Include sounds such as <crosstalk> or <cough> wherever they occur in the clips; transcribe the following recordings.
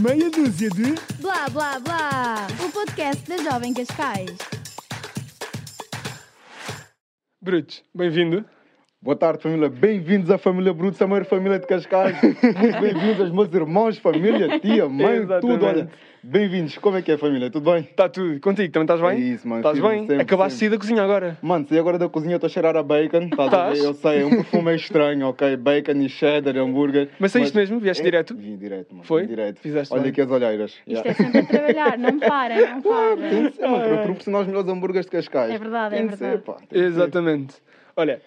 Meia dúzia de. Blá blá blá! O podcast da Jovem Cascais. Brutos, bem-vindo. Boa tarde, família. Bem-vindos à família Brutos, a maior família de Cascais. Muito bem-vindos aos meus irmãos, família, tia, mãe, Exatamente. tudo. Olha, bem-vindos. Como é que é, família? Tudo bem? Está tudo. Contigo, também estás bem? É isso, mano. Estás bem? sempre, Acabaste de sair da cozinha agora. Mano, se agora da cozinha estou a cheirar a bacon, estás a ver? Eu sei, é um perfume estranho, ok? Bacon e cheddar, hambúrguer. Mas saíste mesmo? Vieste É, direto? Vim direto, mano. Foi? Vim direto. Fizeste Olha bem. aqui as olheiras. Isto Yeah. é sempre a trabalhar, não para, não Claro, tem para. que ser, mano, para proporcionar os melhores hambúrgueres de Cascais. É verdade, é verdade. Ser, pá, tem que ser. Exatamente. Olha,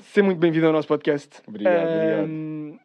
seja muito bem-vindo ao nosso podcast. Obrigado, Ahm,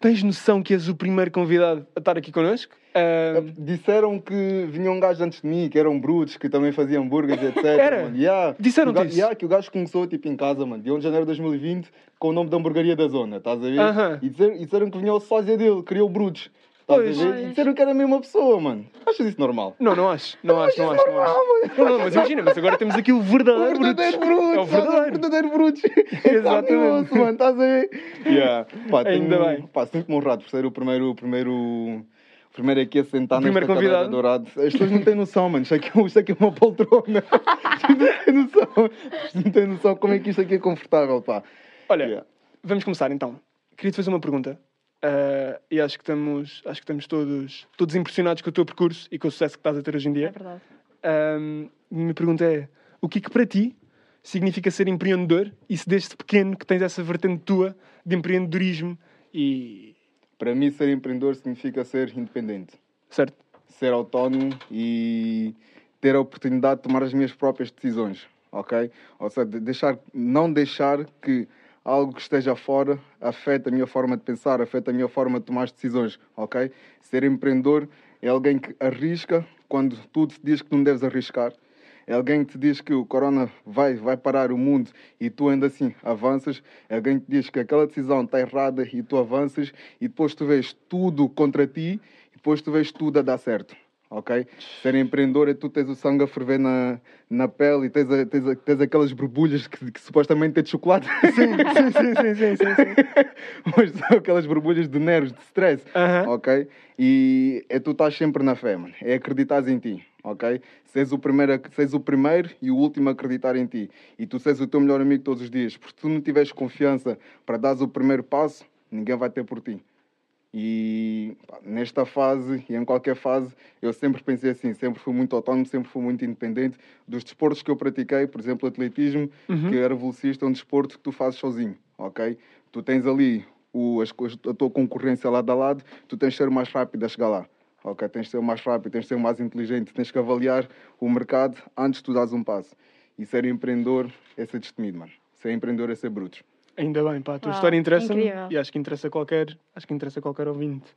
Tens noção que és o primeiro convidado a estar aqui connosco? Ahm, Disseram que vinham um gajo antes de mim, que eram brutos, que também faziam hambúrgueres, etc. <laughs> Era? Mano. Yeah. Disseram-te Que o ga- isso? Yeah, que o gajo começou tipo em casa, mano, de 1 de janeiro de 2020, com o nome da hamburgueria da zona, estás a ver? Aham. E, disseram, e disseram que vinha o sósia dele, criou brutos. Pois. disseram que era a mesma pessoa, mano. Achas isso normal? Não, não acho. Não acho, não acho. Não, acho. não, não, mas imagina, mas agora temos aqui o O verdadeiro verdadeiro Brutus. bruto! É o verdadeiro. verdadeiro bruto! Exatamente. mano, estás a ver? Yeah. Pá, Ainda tenho- bem. Pá, sinto-me honrado por ser o primeiro. O primeiro... o Primeiro aqui a sentar O primeiro nesta cadeira convidado. dourada. As pessoas não têm noção, mano. Isto aqui, isto aqui é uma poltrona. <laughs> Não têm noção. Isto não têm noção como é que isto aqui é confortável, pá. Olha, Yeah. vamos começar então. Queria-te fazer uma pergunta. Ah, e acho que estamos, acho que estamos todos, todos impressionados com o teu percurso e com o sucesso que estás a ter hoje em É dia. verdade. Ahm, a minha pergunta é: o que é que para ti significa ser empreendedor e se desde pequeno que tens essa vertente tua de empreendedorismo e. Para mim, ser empreendedor significa ser independente. Certo? ser autónomo e ter a oportunidade de tomar as minhas próprias decisões, ok? Ou seja, de deixar, não deixar que algo que esteja fora afete a minha forma de pensar, afete a minha forma de tomar as decisões, ok? Ser empreendedor é alguém que arrisca quando tu te diz que não deves arriscar. É alguém que te diz que o corona vai, vai parar o mundo e tu ainda assim avanças. É alguém que te diz que aquela decisão está errada e tu avanças e depois tu vês tudo contra ti e depois tu vês tudo a dar certo. Ok? Ser empreendedor é tu tens o sangue a ferver na, na pele e tens, a- tens, a- tens aquelas borbulhas que, que supostamente é de chocolate. Sim, sim, sim, sim, sim, sim. <laughs> Mas são aquelas borbulhas de nervos, de stress. Aham. Ok? E é tu estás sempre na fé, mano. É acreditar em ti. Ok? Seres o, primeiro, seres o primeiro e o último a acreditar em ti. E tu seres o teu melhor amigo todos os dias. Porque se tu não tiveres confiança para dares o primeiro passo, ninguém vai ter por ti. E nesta fase e em qualquer fase, eu sempre pensei assim, sempre fui muito autónomo, sempre fui muito independente dos desportos que eu pratiquei, por exemplo, atletismo, que era velocista, é um desporto que tu fazes sozinho, ok? Tu tens ali o, as, a tua concorrência lado a lado, tu tens de ser mais rápido a chegar lá, ok? Tens de ser mais rápido, tens de ser mais inteligente, tens que avaliar o mercado antes de tu dares um passo. E ser empreendedor é ser destemido, mano. Ser empreendedor é ser bruto. Ainda bem, pá. A tua Uau, história interessa-me incrível. e acho que interessa qualquer, acho que interessa a qualquer ouvinte.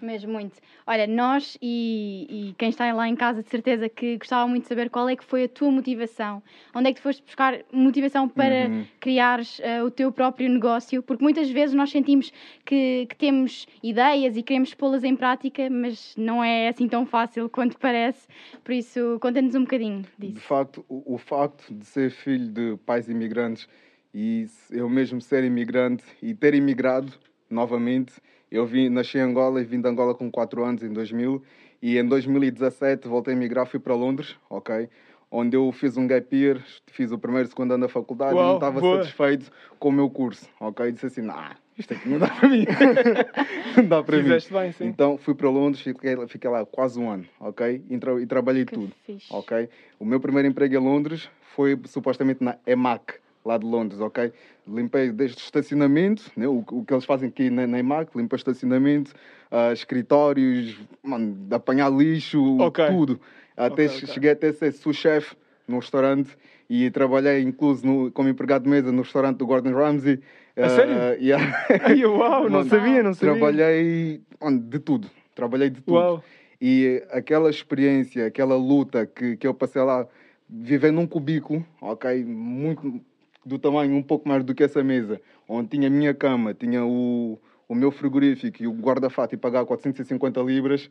Mesmo muito. Olha, nós e, e quem está lá em casa, de certeza que gostava muito de saber qual é que foi a tua motivação. Onde é que tu foste buscar motivação para Uhum. criares eh, o teu próprio negócio? Porque muitas vezes nós sentimos que, que temos ideias e queremos pô-las em prática, mas não é assim tão fácil quanto parece. Por isso, conta-nos um bocadinho De disso. facto, o, o facto de ser filho de pais imigrantes e eu mesmo ser imigrante e ter imigrado novamente, eu vim, nasci em Angola e vim de Angola com 4 anos, em 2000, e em 2017 voltei a emigrar, fui para Londres, ok? Onde eu fiz um gap year, fiz o primeiro e segundo ano da faculdade e Uau, não estava satisfeito com o meu curso, ok? Disse assim, nah, isto aqui não dá para mim. <laughs> não dá para mim. Fizeste bem, sim. Então fui para Londres, fiquei, fiquei lá quase um ano, ok? E, tra- e trabalhei Que tudo. fixe. Ok? O meu primeiro emprego em Londres foi supostamente na EMAC, lá de Londres, ok? Limpei desde estacionamento, né? o, o que eles fazem aqui na, na EMAC, limpei estacionamento, ah, escritórios, mano, apanhar lixo, Ok. tudo. Até Ok, ok. cheguei até a ser sous-chefe no restaurante e trabalhei incluso no, como empregado de mesa no restaurante do Gordon Ramsay. A Ah, sério? yeah. <laughs> Ai, uau, não sabia, não sabia. Trabalhei mano, de tudo. Trabalhei de tudo. Uau. E aquela experiência, aquela luta que, que eu passei lá, vivendo num cubículo, ok? Muito do tamanho um pouco mais do que essa mesa, onde tinha a minha cama, tinha o, o meu frigorífico e o guarda-fato e pagar 450 libras,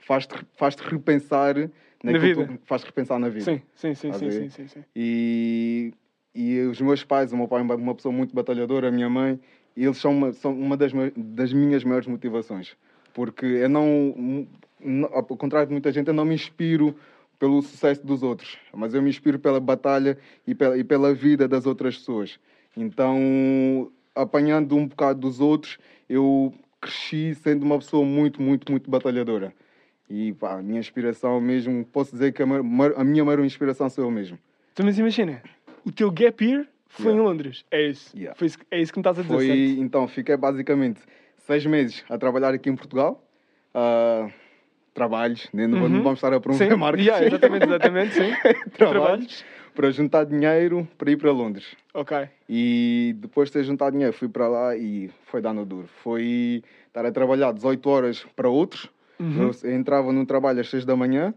faz-te faz repensar naquilo vida. faz-te repensar na vida. Sim, sim, sim, sim, sim, sim, sim. E, e os meus pais, o meu pai é uma- pessoa muito batalhadora, a minha mãe, eles são uma, são uma das, das minhas maiores motivações. Porque eu não- ao contrário de muita gente, eu não me inspiro pelo sucesso dos outros, mas eu me inspiro pela batalha e pela, e pela vida das outras pessoas. Então, apanhando um bocado dos outros, eu cresci sendo uma pessoa muito, muito, muito batalhadora. E pá, a minha inspiração mesmo, posso dizer que a, ma- ma- a minha maior inspiração sou eu mesmo. Então, mas imagina, o teu gap year foi Yeah. em Londres. É isso. Yeah. Foi é isso que me estás a dizer. Foi, certo? então, fiquei basicamente seis meses a trabalhar aqui em Portugal. Ah, trabalhos, nem não Uhum. vamos estar a promover Sim, <laughs> marcas. yeah, exatamente, exatamente, sim. <laughs> trabalhos Trabalhos. para juntar dinheiro para ir para Londres. Ok. E depois de ter juntado dinheiro, fui para lá e foi dando duro. Foi estar a trabalhar 18 horas para outros. Uhum. Eu entrava num trabalho às 6 da manhã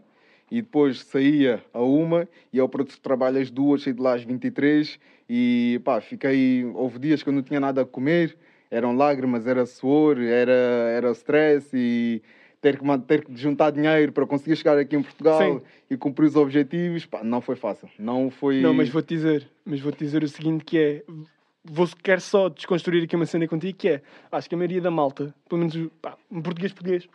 e depois saía a uma e ao outro trabalho às duas, saí de lá às 23 e pá, fiquei. Houve dias que eu não tinha nada a comer, eram lágrimas, era suor, era, era stress e ter que, ter que juntar dinheiro para conseguir chegar aqui em Portugal Sim. e cumprir os objetivos, pá, não foi fácil. Não foi. Não, mas vou-te dizer, mas vou-te dizer o seguinte que é, vou quero só desconstruir aqui uma cena contigo que é, acho que a maioria da malta, pelo menos pá, um português português,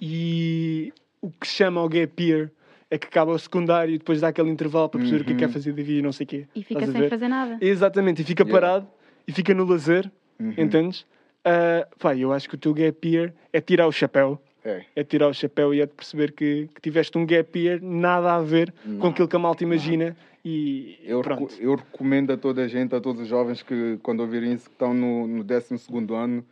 e o que chama o gap year é que acaba o secundário e depois dá aquele intervalo para perceber o que é que quer Uhum. fazer da vida e não sei o quê. E fica sem fazer nada. Exatamente, e fica Yeah. parado e fica no lazer, Uhum. entendes? Ah, pá, eu acho que o teu gap year é tirar o chapéu. É. É tirar o chapéu e é de perceber que, que tiveste um gap year nada a ver com Nada, aquilo que a malta imagina e Eu, pronto. recu- eu recomendo a toda a gente, a todos os jovens que, quando ouvirem isso, que estão no, no 12 ano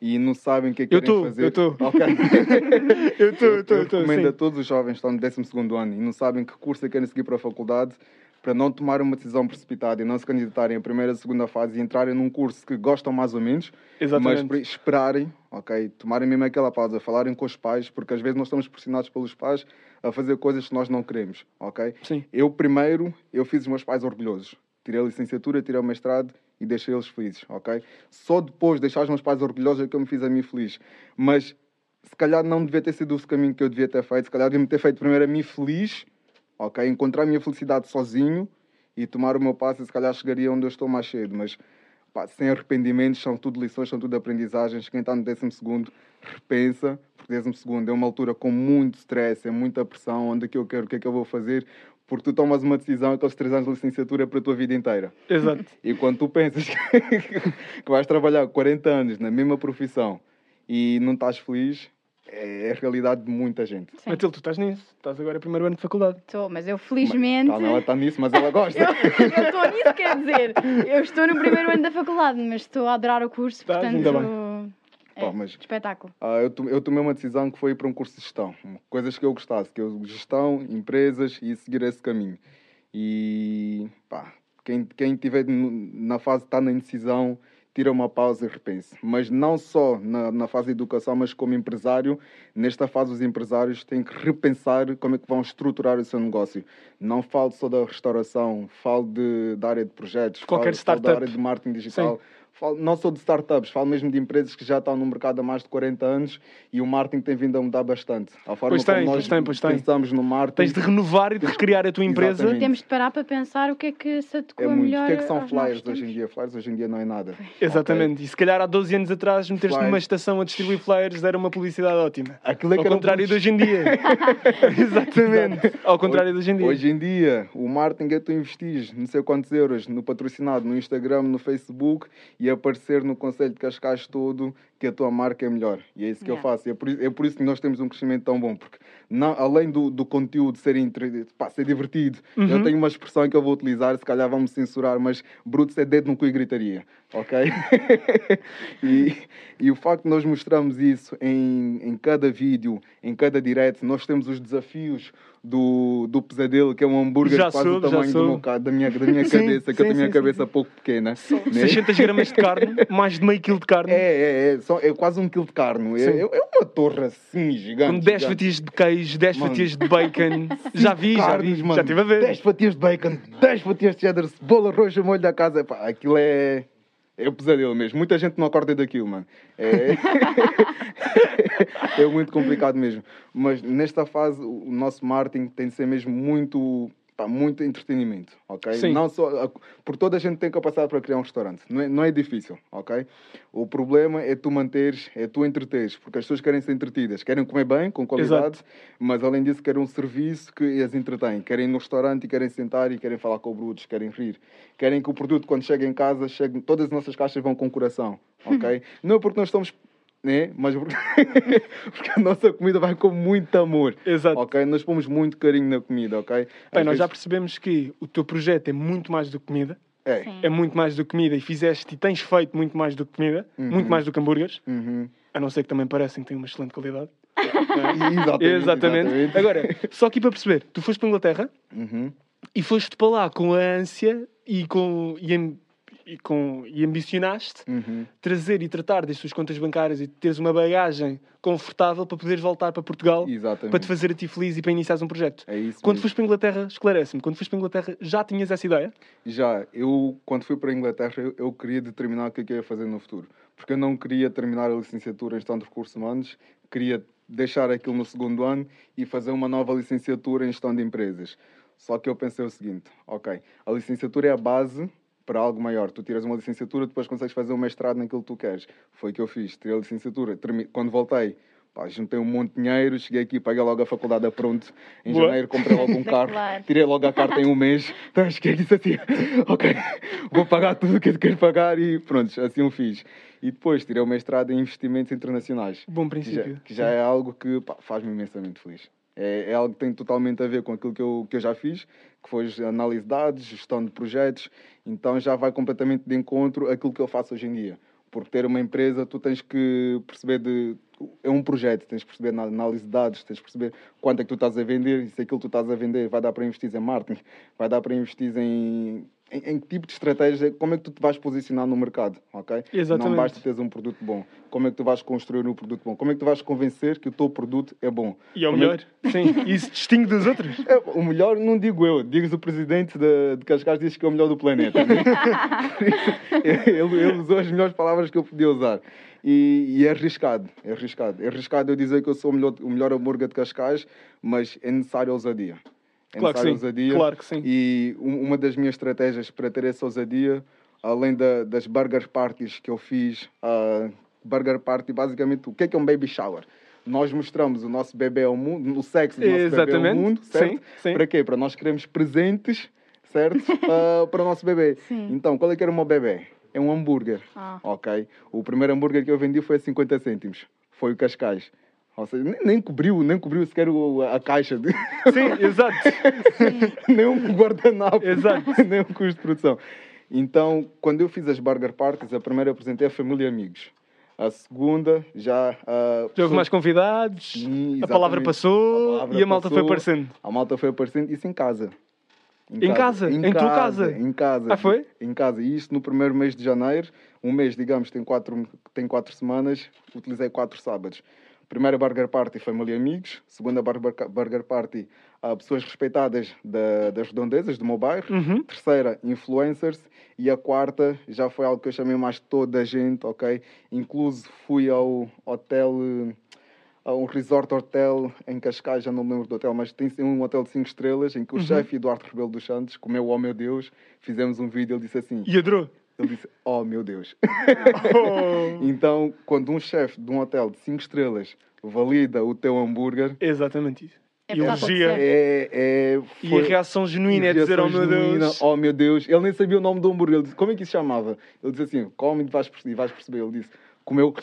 e não sabem o que é que querem tô, fazer. eu tô. Ok. <laughs> Eu estou, eu estou, eu estou, recomendo a todos os jovens que estão no 12 ano e não sabem que curso é que querem seguir para a faculdade para não tomar uma decisão precipitada e não se candidatarem a primeira e segunda fase e entrarem num curso que gostam mais ou menos, mas Exatamente. para esperarem, ok? Tomarem mesmo aquela pausa, falarem com os pais, porque às vezes nós estamos pressionados pelos pais a fazer coisas que nós não queremos, ok? Sim. Eu primeiro, eu fiz os meus pais orgulhosos. Tirei a licenciatura, tirei o mestrado e deixei eles felizes, ok? Só depois de deixar os meus pais orgulhosos é que eu me fiz a mim feliz. Mas se calhar não devia ter sido o caminho que eu devia ter feito. Se calhar devia-me ter feito primeiro a mim feliz, ok? Encontrar a minha felicidade sozinho e tomar o meu passo e se calhar chegaria onde eu estou mais cedo. Mas pá, sem arrependimentos, são tudo lições, são tudo aprendizagens. Quem está no 12 repensa, porque 12 é uma altura com muito stress, é muita pressão, onde é que eu quero, o que é que eu vou fazer, porque tu tomas uma decisão, aqueles três anos de licenciatura é para a tua vida inteira. Exato. E quando tu pensas que <laughs> vais trabalhar 40 anos na mesma profissão e não estás feliz, é a realidade de muita gente. Sim. Matilde, tu estás nisso. Estás agora no primeiro ano de faculdade. Estou, mas eu felizmente. Calma, ela está nisso, mas ela gosta. <laughs> Eu estou nisso, quer dizer. Eu estou no primeiro ano da faculdade, mas estou a adorar o curso, Estás, portanto. ainda É, Pá, mas- espetáculo. Ah, eu, eu tomei uma decisão que foi ir para um curso de gestão. Coisas que eu gostasse, que eu gestão, empresas e seguir esse caminho. E pá, quem, quem tiver na fase de estar na indecisão, tira uma pausa e repense. Mas não só na, na fase de educação, mas como empresário, nesta fase os empresários têm que repensar como é que vão estruturar o seu negócio. Não falo só da restauração, falo de, da área de projetos, Qualquer falo, falo da área de marketing digital. Falo, não só de startups, falo mesmo de empresas que já estão no mercado há mais de 40 anos e o marketing tem vindo a mudar bastante. A forma Pois tem, como nós pois tem, pois tem. pensamos no marketing Tens de renovar e de recriar a tua empresa. Exatamente. Temos de parar para pensar o que é que se adequa é muito. melhor. O que é que são flyers hoje em dia? Flyers hoje em dia não é nada. Exatamente. E se calhar há 12 anos atrás meteste Flyers. numa estação a distribuir flyers era uma publicidade ótima. Aquilo é Ao contrário de hoje em dia. <laughs> <laughs> Exatamente. Ao contrário de hoje em dia. Hoje em dia, o marketing é tu investir não sei quantos euros no patrocinado, no Instagram, no Facebook e aparecer no Conselho de Cascais todo que a tua marca é melhor. E é isso que eu Yeah. faço. É por, é por isso que nós temos um crescimento tão bom. Porque não, além do, do conteúdo ser, entre- pá, ser divertido, Uhum. eu tenho uma expressão que eu vou utilizar, se calhar vão-me censurar, mas bruto é dedo no cu e gritaria. Ok? <laughs> e, e o facto de nós mostramos isso em, em cada vídeo, em cada direct, nós temos os desafios do, do pesadelo, que é um hambúrguer Já quase soube, o já tamanho do meu, da minha, da minha Sim, cabeça, que eu sim, tenho a sim, cabeça pouco pequena. né? 600 gramas de carne, <laughs> mais de meio quilo de carne, É, é, é, só, é quase um quilo de carne. É, Sim. é, uma torre assim, gigante. com 10 gigante. fatias de queijo, 10 Mano. fatias de bacon. já vi, já vi. mano. Já estive a ver. 10 fatias de bacon, 10 fatias de cheddar, cebola roxa, molho da casa. Pá, aquilo é. É o pesadelo mesmo. Muita gente não acorda daquilo, mano. É, <laughs> é muito complicado mesmo. Mas nesta fase, o o nosso marketing tem de ser mesmo muito pá, muito entretenimento, ok? Sim. Não só, por toda a gente tem capacidade para criar um restaurante, não é, não é difícil, ok? O problema é tu manteres, é tu entreteres, porque as pessoas querem ser entretidas, querem comer bem, com qualidade, mas além disso querem um serviço que as entretém, querem ir no restaurante e querem sentar e querem falar com brutos, querem rir, querem que o produto quando chega em casa, chegue, todas as nossas caixas vão com coração, <laughs> ok? não é porque nós estamos, né, mas porque, <laughs> porque a nossa comida vai com muito amor. Exato. Ok, nós pomos muito carinho na comida, ok? Bem, Às nós já vezes- percebemos que o teu projeto é muito mais do que comida. É. Sim. É muito mais do que comida e fizeste e tens feito muito mais do que comida. Uhum. Muito mais do que hambúrgueres. Uhum. A não ser que também parecem que têm uma excelente qualidade. <laughs> Exatamente. Exatamente. Agora, só aqui para perceber, tu foste para a Inglaterra Uhum. e foste para lá com a ânsia e com e, e com e ambicionaste Uhum. trazer e tratar das tuas contas bancárias e teres uma bagagem confortável para poderes voltar para Portugal Exatamente. para te fazer a ti feliz e para iniciares um projeto. É isso. Quando mesmo. foste para a Inglaterra, esclarece-me, quando foste para a Inglaterra já tinhas essa ideia? Já, eu, quando fui para a Inglaterra, eu, eu queria determinar o que é que eu ia fazer no futuro. Porque eu não queria terminar a licenciatura em Gestão de Recursos Humanos, queria deixar aquilo no segundo ano e fazer uma nova licenciatura em Gestão de Empresas. Só que eu pensei o seguinte, ok, a licenciatura é a base para algo maior. Tu tiras uma licenciatura, depois consegues fazer um mestrado naquilo que tu queres. Foi o que eu fiz, tirei a licenciatura. Quando voltei, pá, juntei um monte de dinheiro, cheguei aqui, paguei logo a faculdade a pronto. Em Boa. janeiro comprei logo um carro, tirei logo a carta em um mês. <laughs> Então cheguei e disse assim, ok, vou pagar tudo o que eu quero pagar e pronto, assim o fiz. E depois tirei o mestrado em investimentos internacionais. Bom Que já, princípio. que já é algo que pá, faz-me imensamente feliz. É, é algo que tem totalmente a ver com aquilo que eu, que eu já fiz, que foi análise de dados, gestão de projetos, então já vai completamente de encontro àquilo que eu faço hoje em dia. Porque ter uma empresa, tu tens que perceber de. É um projeto, tens que perceber na análise de dados, tens que perceber quanto é que tu estás a vender, e se aquilo que tu estás a vender vai dar para investir em marketing, vai dar para investir em, em, que tipo de estratégia, como é que tu te vais posicionar no mercado, ok? Exatamente. Não basta teres um produto bom. Como é que tu vais construir um produto bom? Como é que tu vais convencer que o teu produto é bom? E é o Como é melhor. <laughs> Sim, e isso distingue dos outros. é, o melhor não digo eu, digo o presidente de, de Cascais diz que é o melhor do planeta. <laughs> <laughs> ele, ele usou as melhores palavras que eu podia usar. E, e é arriscado, é arriscado. É arriscado eu dizer que eu sou o melhor, o melhor hambúrguer de Cascais, mas é necessário ousadia. Claro que sim, ousadia. claro que sim. E um- uma das minhas estratégias para ter essa ousadia, além da- das burger parties que eu fiz, a burger party, basicamente, o que é, que é um baby shower? Nós mostramos o nosso bebê ao mundo, o sexo do nosso bebê Exatamente, ao mundo, certo? sim, sim. Para quê? Para nós queremos presentes, certo? <laughs> Ah, para o nosso bebê. Sim. Então, qual é que era o meu bebê? É um hambúrguer, Ah. ok? O primeiro hambúrguer que eu vendi foi a 50 cêntimos. Foi o Cascais. Ou seja, nem, nem cobriu, nem cobriu sequer o- a caixa. De... <laughs> Sim, exato. <laughs> nem um guardanapo. Exato. <laughs> nem um custo de produção. Então, quando eu fiz as burger parties, a primeira eu apresentei a família e amigos. A segunda, já... Já houve mais convidados, Sim, a palavra passou A palavra e a malta foi passou, aparecendo. A malta foi aparecendo, isso em casa. Em casa? Em tua casa? Em casa. Ah, foi? Em casa. E isto no primeiro mês de janeiro. Um mês, digamos, tem quatro, tem quatro semanas. Utilizei quatro sábados. Primeira Burger Party, família e amigos. Segunda Burger, Party, ah, pessoas respeitadas da- das redondezas, do meu bairro. Uhum. Terceira, influencers. E a quarta já foi algo que eu chamei mais toda a gente, ok? Incluso fui ao hotel, a um resort hotel em Cascais, já não me lembro do hotel, mas tem um hotel de 5 estrelas em que o Uhum. chefe Eduardo Rebelo dos Santos comeu, oh meu Deus, fizemos um vídeo, ele disse assim, E adorou. Ele disse, oh meu Deus. Oh. <laughs> <laughs> então, quando um chefe de um hotel de 5 estrelas valida o teu hambúrguer, Exatamente isso. É E elogia. é... é E foi- a reação genuína e é dizer, oh meu genuína, Deus. Oh meu Deus. Ele nem sabia o nome do hambúrguer. Ele disse, como é que isso se chamava? Ele disse assim, come e vais perceber. vais perceber. Ele disse, comeu. <laughs>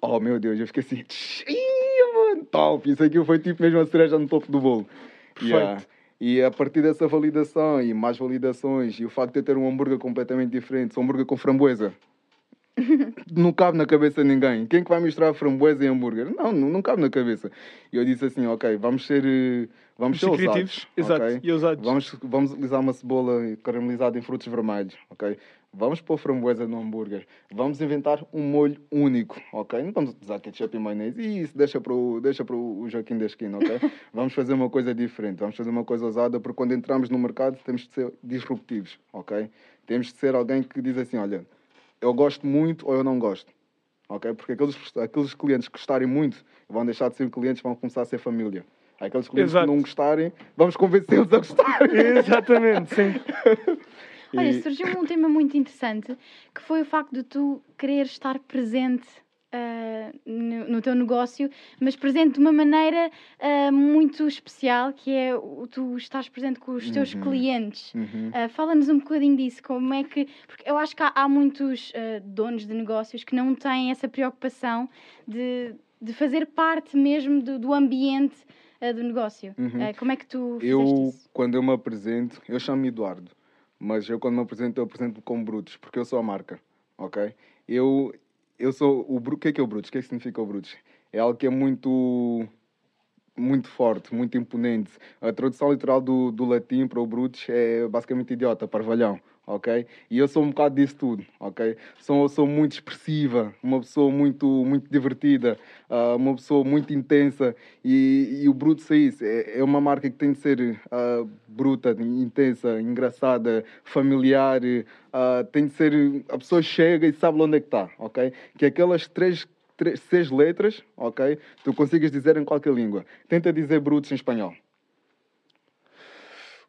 Oh meu Deus. Eu fiquei assim, "Ih, mano, top. Isso aqui foi tipo mesmo a cereja no topo do bolo. Perfeito. Yeah. E a partir dessa validação e mais validações e o facto de eu ter um hambúrguer completamente diferente, um hambúrguer com framboesa, <laughs> não cabe na cabeça de ninguém. Quem é que vai misturar framboesa e hambúrguer? Não, não, não cabe na cabeça. E eu disse assim, ok, vamos ser, eh, vamos ser criativos. ousados, Exato. ok? E ousados. Vamos, vamos utilizar uma cebola caramelizada em frutos vermelhos, ok? Vamos pôr framboesa no hambúrguer. Vamos inventar um molho único, ok? Não vamos utilizar ketchup e maionese. Isso deixa para o, deixa o Joaquim da esquina, ok? <laughs> vamos fazer uma coisa diferente. Vamos fazer uma coisa ousada, porque quando entramos no mercado temos de ser disruptivos, ok? Temos de ser alguém que diz assim, olha, eu gosto muito ou eu não gosto. Ok? Porque aqueles, aqueles clientes que gostarem muito vão deixar de ser clientes, vão começar a ser família. Aqueles clientes Exato. que não gostarem, vamos convencê-los a gostarem. Exatamente, sim. <laughs> Olha, surgiu um tema muito interessante que foi o facto de tu querer estar presente ah, no, no teu negócio, mas presente de uma maneira ah, muito especial, que é o tu estás presente com os teus Uhum. clientes. Uhum. Ah, Fala-nos um bocadinho disso, como é que. Porque eu acho que há, há muitos donos de negócios que não têm essa preocupação de, de fazer parte mesmo do, do ambiente do negócio. Uhum. Como é que tu fizeste Eu, isso? quando eu me apresento, eu chamo-me Eduardo, mas eu quando me apresento, eu apresento-me como Brutus, porque eu sou a marca, ok? Eu, eu sou o. O que é que é o Brutus? O que é que significa o Brutus? É algo que é muito muito forte, muito imponente. A tradução literal do, do latim para o Brutus é basicamente idiota, parvalhão, ok? E eu sou um bocado disso tudo, ok? Sou pessoa muito expressiva, uma pessoa muito, muito divertida, ah, uma pessoa muito intensa e, e o Brutus é isso, é, é uma marca que tem de ser ah, bruta, intensa, engraçada, familiar, ah, tem de ser, a pessoa chega e sabe onde é que está, ok? Que aquelas três três, seis letras, ok? Tu consigas dizer em qualquer língua. Tenta dizer brutos em espanhol.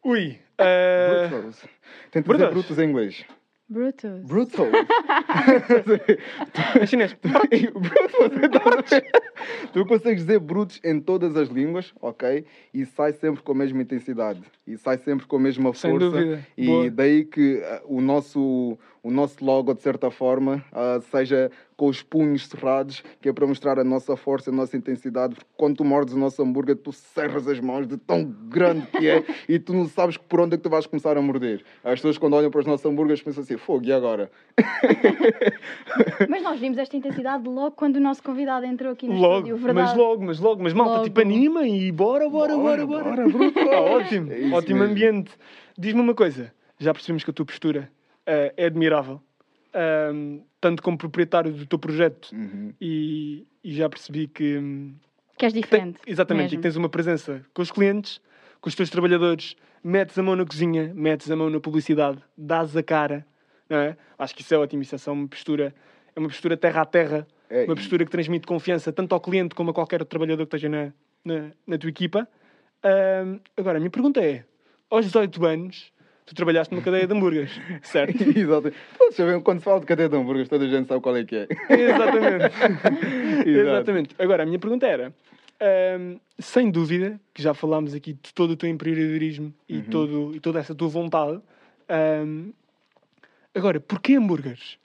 Ui. Eh, Brutos. Tenta dizer brutos em inglês. Brutus. Brutal. em chinês. <laughs> <laughs> Brutos. tu consegues dizer brutos em todas as línguas, ok? E sai sempre com a mesma intensidade. E sai sempre com a mesma Sem força. dúvida. E Boa. daí que ah, o nosso, o nosso logo, de certa forma, ah, seja com os punhos cerrados, que é para mostrar a nossa força, a nossa intensidade. Porque quando tu mordes o nosso hambúrguer, tu cerras as mãos de tão grande que é <laughs> e tu não sabes por onde é que tu vais começar a morder. As pessoas, quando olham para os nossos hambúrgueres, pensam assim: fogo, e agora? Mas nós vimos esta intensidade logo quando o nosso convidado entrou aqui no Logo, estúdio, verdade? mas logo, mas logo, mas malta, Logo. tipo anima e bora, bora, bora, Bora, bora. bora, bruto. Tá <laughs> ótimo, É ótimo mesmo. ambiente. Diz-me uma coisa, já percebemos que a tua postura eh, é admirável, Ahm, tanto como proprietário do teu projeto Uhum. e, e já percebi que, hum, Que és tem- diferente. exatamente, e mesmo. que tens uma presença com os clientes, com os teus trabalhadores, metes a mão na cozinha, metes a mão na publicidade, dás a cara, não é? Acho que isso é ótimo, isso é só uma postura, é uma postura terra a terra, É, uma e- postura que transmite confiança tanto ao cliente como a qualquer outro trabalhador que esteja na, na, na tua equipa. Ahm, agora, a minha pergunta é, aos 18 anos, tu trabalhaste numa cadeia de hambúrgueres, <laughs> certo? Todos sabem, quando se fala de cadeia de hambúrgueres, toda a gente sabe qual é que é. <laughs> Exatamente. Exatamente. Agora, a minha pergunta era: hum, sem dúvida, que já falámos aqui de todo o teu empreendedorismo e, Uhum. todo, e toda essa tua vontade. hum, agora, porquê hambúrgueres?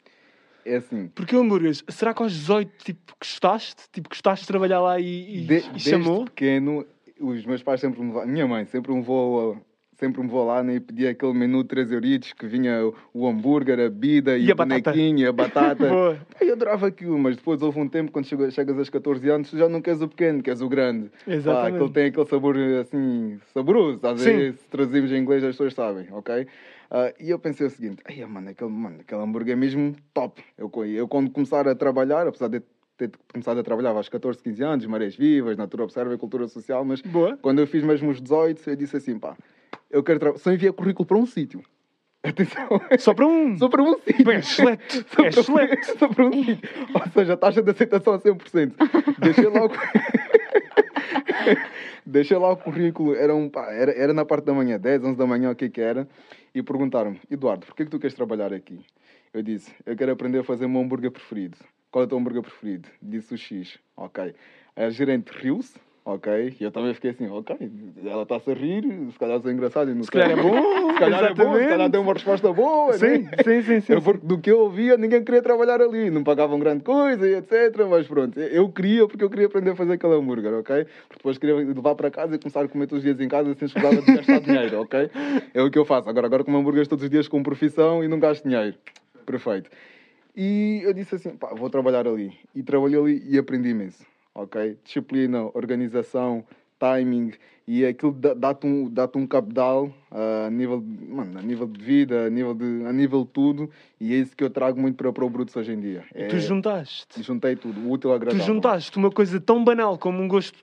É assim. Porquê hambúrgueres? Será que aos 18 tipo, gostaste? Tipo, gostaste de trabalhar lá e, e, De- e desde chamou? pequeno, os meus pais sempre me levavam, minha mãe sempre me levou, sempre me levou lá né, e pedia aquele menu de 3 euritos que vinha o, hambúrguer, a bebida e, E a bonequinho, e a batata. <laughs> Eu adorava aquilo, mas depois houve um tempo, quando chego- chegas aos 14 anos, tu já não queres o pequeno, queres o grande. Pá, Exatamente. aquele tem aquele sabor assim, saboroso, às vezes se traduzimos em inglês as pessoas sabem, ok? Ah, e eu pensei o seguinte, ai mano, aquele, mano, aquele hambúrguer é mesmo top. Eu, eu quando começar a trabalhar, apesar de ter começado a trabalhar aos 14, 15 anos, Marés Vivas, Natura Observa e Cultura Social, mas Boa. quando eu fiz mesmo os 18, eu disse assim, pá, eu quero trabalhar, só enviei currículo para um sítio. Atenção, Só para um. só para um sítio. Bem, excelente. <laughs> Só É para- excelente. Só para um sítio. Ou seja, a taxa de aceitação a 100%. Deixei lá o... <laughs> Deixei lá o currículo, era, um, pá, era, era na parte da manhã, 10, 11 da manhã, o que que era, e perguntaram-me, Eduardo, por que, que tu queres trabalhar aqui? Eu disse, eu quero aprender a fazer o meu hambúrguer preferido. Qual é o teu hambúrguer preferido? Disse o X, ok. A gerente riu-se, ok, e eu também fiquei assim, ok, ela está-se a rir, se calhar sou engraçado, e não Se calhar é bom. se calhar é bom, se calhar deu uma resposta boa, Sim, né? sim, sim, sim. Eu, porque do que eu ouvia, ninguém queria trabalhar ali. Não pagavam grande coisa e etc. Mas pronto, eu queria porque eu queria aprender a fazer aquele hambúrguer, ok? Porque depois queria levar para casa e começar a comer todos os dias em casa sem escusar de gastar <laughs> dinheiro, ok? É o que eu faço. Agora, agora como hambúrgueres todos os dias com profissão e não gasto dinheiro. Perfeito. E eu disse assim, pá, vou trabalhar ali. E trabalhei ali e aprendi imenso, ok? Disciplina, organização, timing e aquilo dá- dá-te um, dá um cabedal ah, a nível, de- mano, a nível de vida, a nível de, a nível de tudo e é isso que eu trago muito para, para o Brutus hoje em dia. E É, tu juntaste. juntei tudo, o útil ao Tu agradável. juntaste uma coisa tão banal como um gosto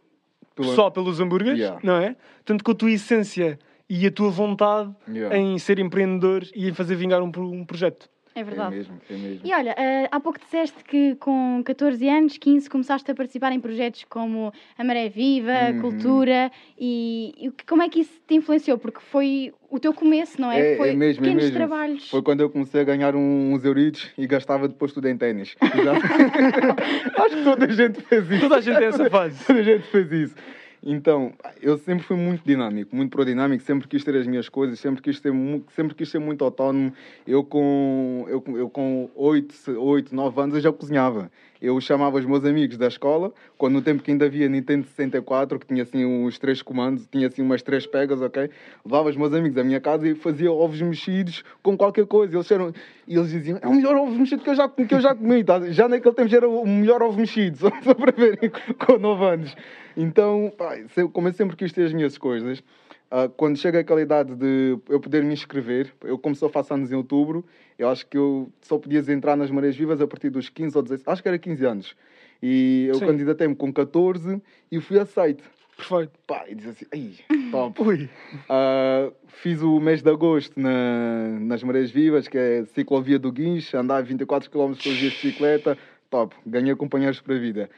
Pela- só pelos hambúrgueres, Yeah. não é? Tanto com a tua essência e a tua vontade Yeah. em ser empreendedor e em fazer vingar um, um projeto. É verdade. É mesmo, é mesmo. E olha, eh, há pouco disseste que com 14 anos, 15, começaste a participar em projetos como a Maré Viva, Uhum. Cultura, e, e como é que isso te influenciou? Porque foi o teu começo, não é? É, foi é mesmo, é pequenos mesmo. trabalhos. Foi quando eu comecei a ganhar um- uns euritos e gastava depois tudo em ténis. <laughs> <laughs> Acho que toda a gente fez isso. Toda a gente tem essa fase. Toda a gente fez isso. Então, eu sempre fui muito dinâmico, muito prodinâmico, sempre quis ter as minhas coisas, sempre quis, ter, sempre quis ser muito autónomo. Eu com, eu, eu com 8, 8, 9 anos eu já cozinhava. Eu chamava os meus amigos da escola, quando no tempo que ainda havia Nintendo 64, que tinha assim uns três comandos, tinha assim umas três pegas, ok? Levava os meus amigos à minha casa e fazia ovos mexidos com qualquer coisa. Eles, eram, e eles diziam, é o melhor ovo mexido que eu já, que eu já comi. tá? Já naquele tempo já era o melhor ovo mexido, <laughs> só, para verem, com 9 anos. Então, pá, como eu sempre quis ter as minhas coisas, ah, quando chega aquela idade de eu poder me inscrever, eu como só faço anos em outubro, eu acho que eu só podias entrar nas Marés Vivas a partir dos 15 ou 16, acho que era 15 anos. E eu candidatei-me com 14 e fui aceito. Perfeito. Pá, e disse assim, ai, <laughs> top. Ui. Ah, fiz o mês de agosto na, nas Marés Vivas, que é ciclovia do Guincho, andar 24 km os dias de bicicleta, top, ganhei companheiros para a vida.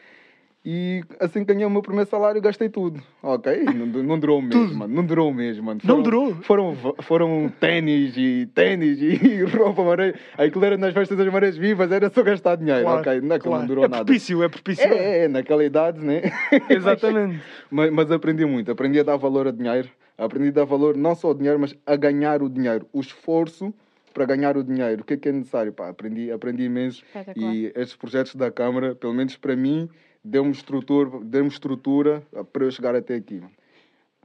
E assim que ganhei o meu primeiro salário, gastei tudo. Ok? Não, não durou mês, Tudo? mano. Não durou mês, mano. Não durou? Foram, foram ténis e ténis e <laughs> roupa maré. Aquilo era nas festas das marés vivas, era só gastar dinheiro. Claro, ok? Não, aquilo claro. não durou é nada. propício, é propício. É, é, é, naquela idade, né? <laughs> Exatamente. Mas, mas aprendi muito, aprendi a dar valor a dinheiro, aprendi a dar valor não só ao dinheiro, mas a ganhar o dinheiro, o esforço para ganhar o dinheiro, o que é que é necessário? Pá, aprendi, aprendi imenso e estes projetos da Câmara, pelo menos para mim, deu-me estrutura, deu estrutura para eu chegar até aqui. mano.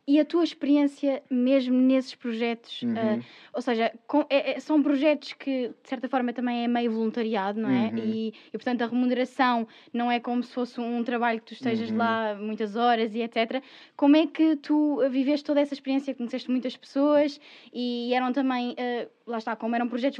E a tua experiência mesmo nesses projetos, Uhum. ah, ou seja, com- é- é- são projetos que de certa forma também é meio voluntariado, não é? Uhum. E, e, portanto a remuneração não é como se fosse um trabalho que tu estejas Uhum. lá muitas horas e etc. Como é que tu ah, viveste toda essa experiência? Conheceste muitas pessoas e eram também, ah, lá está, como eram projetos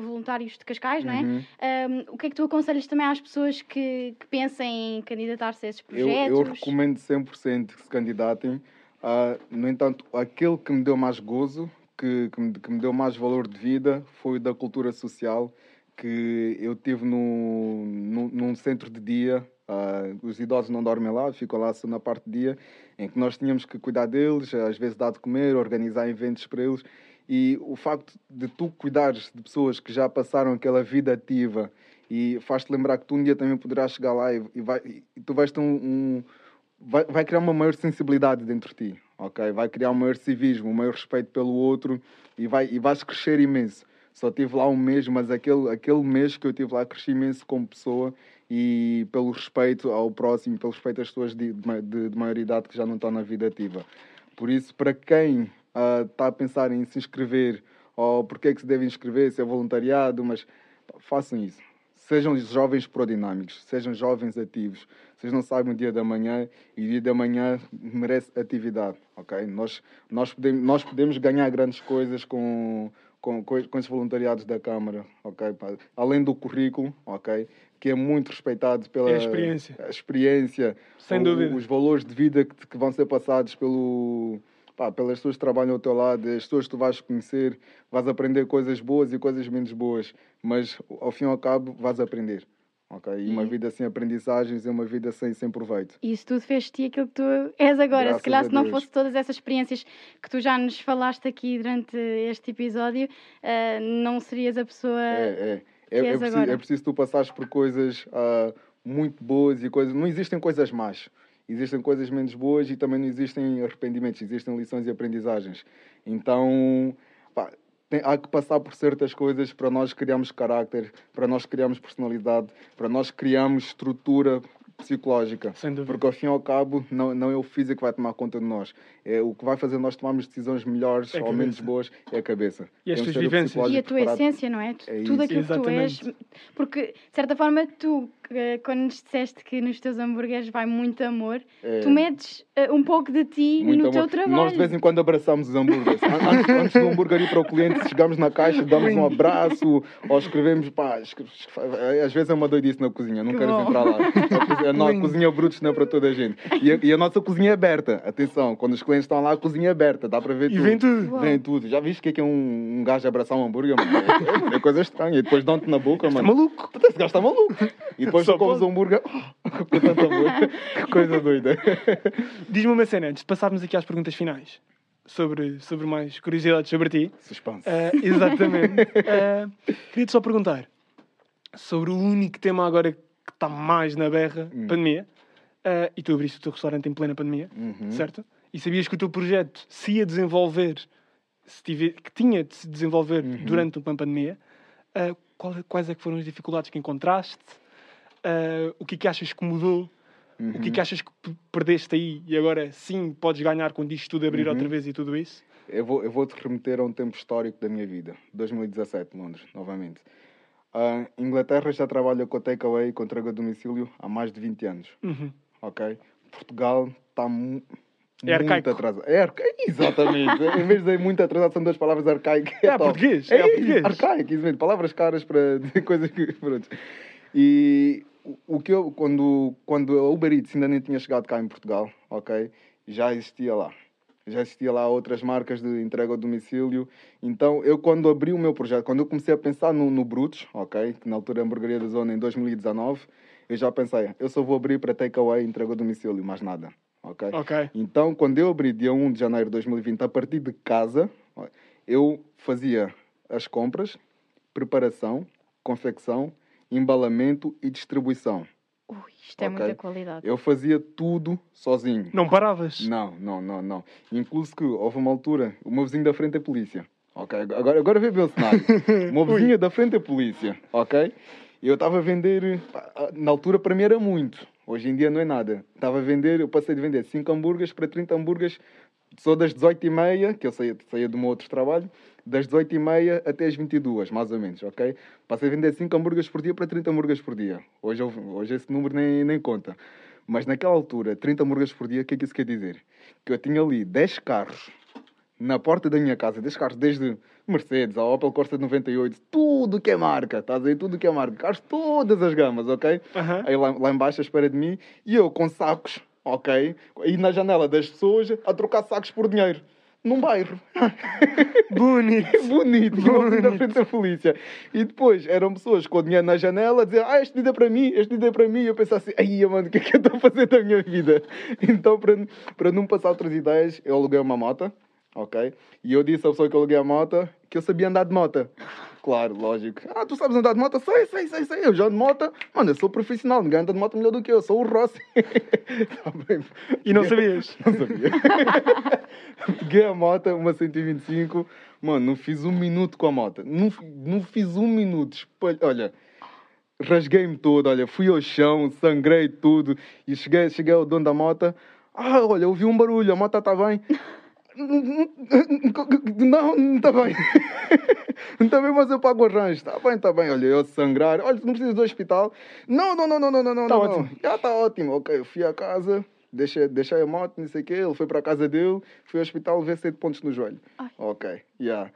voluntários de Cascais, não é? Uhum. Ah, o que é que tu aconselhas também às pessoas que, que pensem em candidatar-se a esses Eu, projetos? eu recomendo 100% que se candidatem. Ah, no entanto, aquele que me deu mais gozo, que, que, me, que me deu mais valor de vida, foi da cultura social, que eu tive no, no, num centro de dia. ah, os idosos não dormem lá, ficam lá na parte de dia, em que nós tínhamos que cuidar deles, às vezes dar de comer, organizar eventos para eles. E o facto de tu cuidares de pessoas que já passaram aquela vida ativa e faz-te lembrar que tu um dia também poderás chegar lá e, e vai, e tu vais ter um, um- vai, vai criar uma maior sensibilidade dentro de ti, ok? Vai criar um maior civismo, um maior respeito pelo outro e, vai, e vais crescer imenso. Só tive lá um mês, mas aquele, aquele mês que eu tive lá cresci imenso como pessoa e pelo respeito ao próximo, pelo respeito às pessoas de, de, de, de maioridade que já não estão na vida ativa. Por isso, para quem está a pensar em se inscrever ou porque é que se deve inscrever, se é voluntariado, mas façam isso. Sejam jovens prodinâmicos, sejam jovens ativos. Vocês não sabem o dia da manhã e o dia da manhã merece atividade, ok? Nós, nós, podemos, nós podemos ganhar grandes coisas com, com, com com esses voluntariados da Câmara, ok? Além do currículo, ok? Que é muito respeitado pela É a experiência. a experiência, Sem o- dúvida. os valores de vida que, que vão ser passados pelo, pá, pelas pessoas que trabalham ao teu lado, as pessoas que tu vais conhecer, vais aprender coisas boas e coisas menos boas, mas ao fim e ao cabo vais aprender. Ok? E uma vida sem aprendizagens é uma vida sem, sem proveito. E isso tudo fez de ti aquilo que tu és agora. Graças se calhar, se não Deus. fosse todas essas experiências que tu já nos falaste aqui durante este episódio, ah, não serias a pessoa. É, é. que É, é, és preciso, agora. é preciso tu passares por coisas ah, muito boas e coisas. Não existem coisas más. Existem coisas menos boas e também não existem arrependimentos, existem lições e aprendizagens. Então, pá, tem- há que passar por certas coisas para nós criarmos carácter, para nós criarmos personalidade, para nós criarmos estrutura psicológica. Sem dúvida. Porque ao fim e ao cabo, não, não é o físico que vai tomar conta de nós. É, o que vai fazer nós tomarmos decisões melhores É ou menos boas é a cabeça. E as Temos tuas vivências. E a tua preparado. essência, não é? Tu- É Tudo aquilo que tu és. Exatamente. Porque, de certa forma, tu, eh, quando nos disseste que nos teus hambúrgueres vai muito amor, É. tu medes eh, um pouco de ti Muito no amor. teu trabalho. Nós de vez em quando abraçamos os hambúrgueres. An- Antes, antes do hambúrguer ir para o cliente, chegamos na caixa, damos um abraço ou escrevemos, pá, às vezes é uma doidice na cozinha, não Que queres bom. entrar lá. <laughs> A nossa cozinha brutos não é para toda a gente. E a, e a nossa cozinha é aberta. Atenção, quando os clientes estão lá, a cozinha é aberta, dá para ver E tudo. vem tudo. Uau. Vem tudo. Já viste o que é, que é um, um gajo abraçar um hambúrguer, mano? É, é coisa estranha. E depois dão-te na boca, Está mano. maluco? Esse gajo está maluco. E depois Só tu comes um hambúrguer. com tanta amor. Que <laughs> coisa doida. Diz-me uma cena, antes de passarmos aqui às perguntas finais, sobre, sobre mais curiosidades sobre ti. Suspense. Ah, exatamente. <laughs> Ah, Queria-te só perguntar sobre o único tema agora que está mais na berra, Hum. pandemia. Ah, e tu abriste o teu restaurante em plena pandemia, Uhum. certo? E sabias que o teu projeto se ia desenvolver, se tive- que tinha de se desenvolver Uhum. durante uma pandemia. Ah, qual- quais é que foram as dificuldades que encontraste? Ah, o que é que achas que mudou? Uhum. O que é que achas que perdeste aí e agora sim podes ganhar quando isto tudo abrir Uhum. outra vez e tudo isso? Eu vou, eu vou te remeter a um tempo histórico da minha vida. 2017, Londres, novamente. A Inglaterra já trabalha com takeaway, com entrega a domicílio, há mais de 20 anos. Uhum. Ok? Portugal está mu É muito atrasado. É arcaico, exatamente. <laughs> em vez de muito atrasado, são duas palavras arcaicas. É top. português, é isso, português. Arcaico, exatamente. Palavras caras para dizer <laughs> coisas que. Pronto. E o- o que eu, quando, quando a Uber Eats ainda nem tinha chegado cá em Portugal, ok? Já existia lá. Já existia lá outras marcas de entrega ao domicílio. Então, eu quando abri o meu projeto, quando eu comecei a pensar no, no Brutos, ok? Que na altura é a hamburgueria da zona em 2019, eu já pensei, eu só vou abrir para takeaway e entrega ao domicílio, mais nada, ok? Ok. Então, quando eu abri dia 1 de janeiro de 2020, a partir de casa, eu fazia as compras, preparação, confecção, embalamento e distribuição. Ui, isto é muita qualidade. Eu fazia tudo sozinho. Não paravas? Não, não, não, não. Incluso que houve uma altura, o meu vizinho da frente é polícia. Ok? Agora, agora vê bem o cenário. <laughs> O meu vizinho da frente é polícia. Ok? Eu estava a vender, pá, na altura para mim era muito. Hoje em dia não é nada. Estava a vender, eu passei de vender 5 hambúrgueres para 30 hambúrgueres só das 18h30, que eu saía, saía do meu outro trabalho, das 18h30 até as 22 mais ou menos, ok? Passei a vender 5 hambúrgueres por dia para 30 hambúrgueres por dia. Hoje, hoje esse número nem, nem conta. Mas naquela altura, 30 hambúrgueres por dia, o que é que isso quer dizer? Que eu tinha ali 10 carros na porta da minha casa, 10 carros, desde Mercedes, a Opel Corsa de 98, tudo que é marca, estás aí, tudo que é marca, carros de todas as gamas, ok? Aí lá, lá embaixo à espera de mim, e eu com sacos, ok? E na janela das pessoas a trocar sacos por dinheiro. Num bairro. <laughs> Bonito. <laughs> Bonito, e assim na Bonito. frente da polícia. E depois eram pessoas com o dinheiro na janela a dizer: Ah, este dinheiro é para mim, este dinheiro é para mim. E eu pensava assim: Ai, mano, o que é que eu estou a fazer da minha vida? <laughs> Então, para, para não passar outras ideias, eu aluguei uma moto, ok? E eu disse à pessoa que eu aluguei a moto que eu sabia andar de moto. Claro, lógico. Ah, tu sabes andar de moto? Sei, sei, sei, sei. Eu já ando de moto. Mano, eu sou profissional. Ninguém anda de moto melhor do que eu. Sou o Rossi. <laughs> Tá bem. E não sabias? <laughs> Não sabia. <laughs> Peguei a moto, uma 125. Mano, não fiz um minuto com a moto. Não, não fiz um minuto. Espalho- Olha, rasguei-me todo. Olha, fui ao chão, sangrei tudo. E cheguei, cheguei ao dono da moto. Ah, olha, ouvi um barulho, a moto está bem. Não, não está bem. <laughs> Não está bem, mas eu pago o arranjo. Está bem, está bem. Olha, eu sangrar. Olha, não precisas do hospital. Não, não, não, não, não, não, não. Tá não. ótimo. Já está ótimo. Ok, eu fui à casa, deixei, deixei a moto, não sei o quê. Ele foi para a casa dele, fui ao hospital, ver sete pontos no joelho. Ai. Ok, yeah.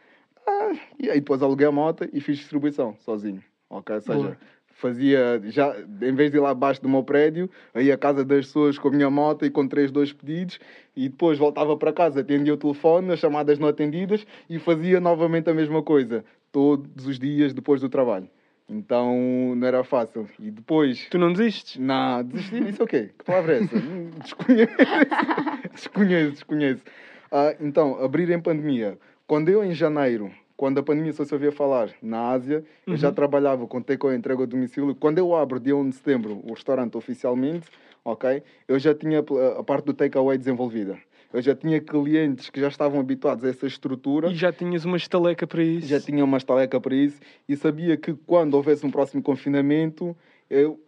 Ah, e aí depois aluguei a moto e fiz distribuição sozinho. Ok, ou seja, Boa. Fazia, já, em vez de ir lá abaixo do meu prédio, aí à casa das pessoas com a minha moto e com três, dois pedidos, e depois voltava para casa, atendia o telefone, as chamadas não atendidas, e fazia novamente a mesma coisa, todos os dias depois do trabalho. Então não era fácil. E depois. Tu não desistes? Não, desistir, isso é o quê? Que palavra é essa? Desconheço. <laughs> desconheço, desconheço. Ah, então, abrir em pandemia. Quando eu, em janeiro, quando a pandemia só se ouvia falar na Ásia, eu já trabalhava com take-away entrega a domicílio. Quando eu abro, dia 1 de setembro, o restaurante oficialmente, ok? Eu já tinha a a parte do take-away desenvolvida. Eu já tinha clientes que já estavam habituados a essa estrutura E já tinhas uma estaleca para isso? já tinha uma estaleca para isso e sabia que quando houvesse um próximo confinamento eu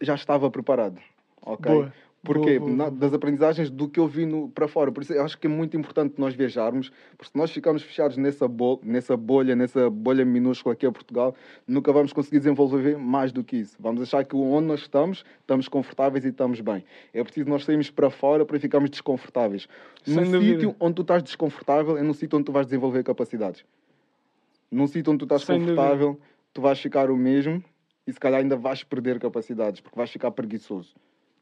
já estava preparado. Ok? Boa. Porquê? Boa, boa, das aprendizagens do que eu vi no, para fora. Por isso eu acho que é muito importante nós viajarmos, porque se nós ficarmos fechados nessa, bol, nessa bolha, nessa bolha minúscula que é Portugal, nunca vamos conseguir desenvolver mais do que isso. Vamos achar que onde nós estamos, estamos confortáveis e estamos bem. É preciso nós sairmos para fora para ficarmos desconfortáveis. Sem No dúvida. sítio onde tu estás desconfortável é no sítio onde tu vais desenvolver capacidades. Num sítio onde tu estás Sem dúvida. confortável, tu vais ficar o mesmo e se calhar ainda vais perder capacidades, porque vais ficar preguiçoso.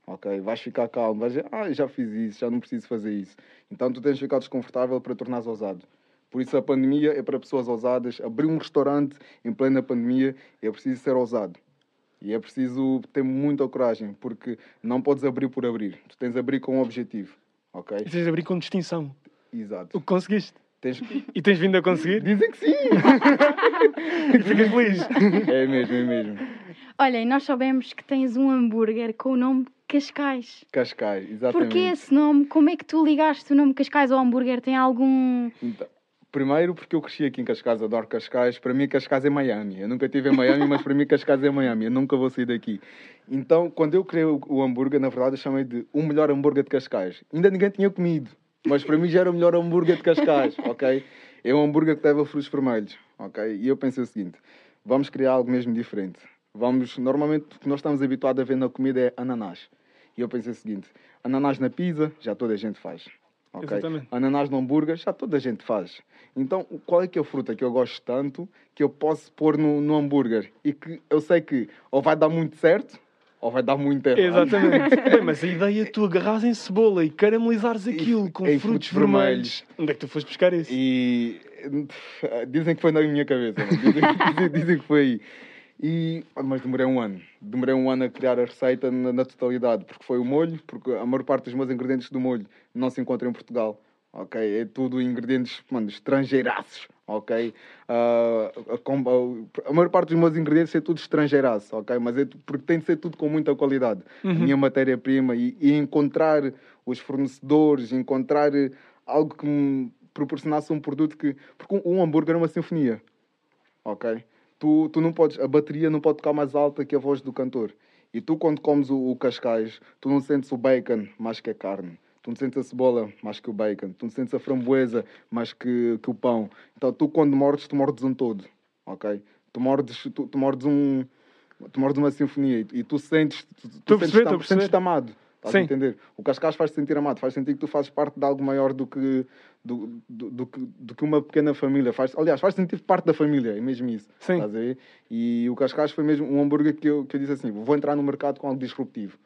Ok? Vais ficar calmo, vais dizer, ah, já fiz isso, já não preciso fazer isso. Então tu tens de ficar desconfortável para tornares ousado. Por isso a pandemia é para pessoas ousadas. Abrir um restaurante em plena pandemia é preciso ser ousado. E é preciso ter muita coragem, porque não podes abrir por abrir. Tu tens de abrir com um objetivo, ok? E tens de abrir com distinção. Exato. O que conseguiste. Tens... <laughs> E tens vindo a conseguir. Dizem que sim! <laughs> e ficas feliz. é mesmo, é mesmo. Olha, e nós sabemos que tens um hambúrguer com o nome Cascais. Cascais, exatamente. Porquê esse nome? Como é que tu ligaste o nome Cascais ao hambúrguer? Tem algum. Então, primeiro porque eu cresci aqui em Cascais, adoro Cascais. Para mim Cascais é Miami. Eu nunca estive em Miami, mas para mim Cascais é Miami. Eu nunca vou sair daqui. Então, quando eu criei o, o hambúrguer, na verdade eu chamei de o melhor hambúrguer de Cascais. Ainda ninguém tinha comido, mas para mim já era o melhor hambúrguer de Cascais, <laughs> ok? É um hambúrguer que leva frutos vermelhos, ok? E eu pensei o seguinte, vamos criar algo mesmo diferente. Vamos, normalmente o que nós estamos habituados a ver na comida é ananás. E eu pensei o seguinte, ananás na pizza, já toda a gente faz. ok? Exatamente. Ananás no hambúrguer, já toda a gente faz. Então, qual é que é a fruta que eu gosto tanto que eu posso pôr no, no hambúrguer e que eu sei que ou vai dar muito certo ou vai dar muito errado. Exatamente. <laughs> Bem, mas a ideia é tu agarrares em cebola e caramelizares aquilo com em frutos frutos vermelhos. Onde é que tu foste buscar isso? E dizem que foi na minha cabeça, dizem, <laughs> dizem- dizem que foi aí. E, mas demorei um ano. Demorei um ano a criar a receita na, na totalidade, porque foi o molho, porque a maior parte dos meus ingredientes do molho não se encontra em Portugal. Ok? É tudo ingredientes mano, estrangeiraços. Ok? Ah, a, a- a maior parte dos meus ingredientes é tudo estrangeiraço. Ok? Mas é porque tem de ser tudo com muita qualidade. A minha matéria-prima e, e encontrar os fornecedores, encontrar algo que me proporcionasse um produto que. Porque um, um hambúrguer é uma sinfonia. Ok? Tu, tu não podes. A bateria não pode tocar mais alta que a voz do cantor. E tu, quando comes o, o cascais, tu não sentes o bacon mais que a carne. Tu não sentes a cebola mais que o bacon. Tu não sentes a framboesa mais que, que o pão. Então, tu, quando mordes, tu mordes um todo. Ok? Tu mordes, tu, tu mordes um. Tu mordes uma sinfonia e, e tu sentes. Tu, tu a sentes, tam- sentes-te perceber. Estás Sim. a entender? O cascais faz sentir amado, faz sentir que tu fazes parte de algo maior do que, do, do, do do que uma pequena família. Faz, aliás, faz sentir parte da família, é mesmo isso. Sim. Estás a ver? E o cascais foi mesmo um hambúrguer que eu, que eu disse assim: vou entrar no mercado com algo disruptivo.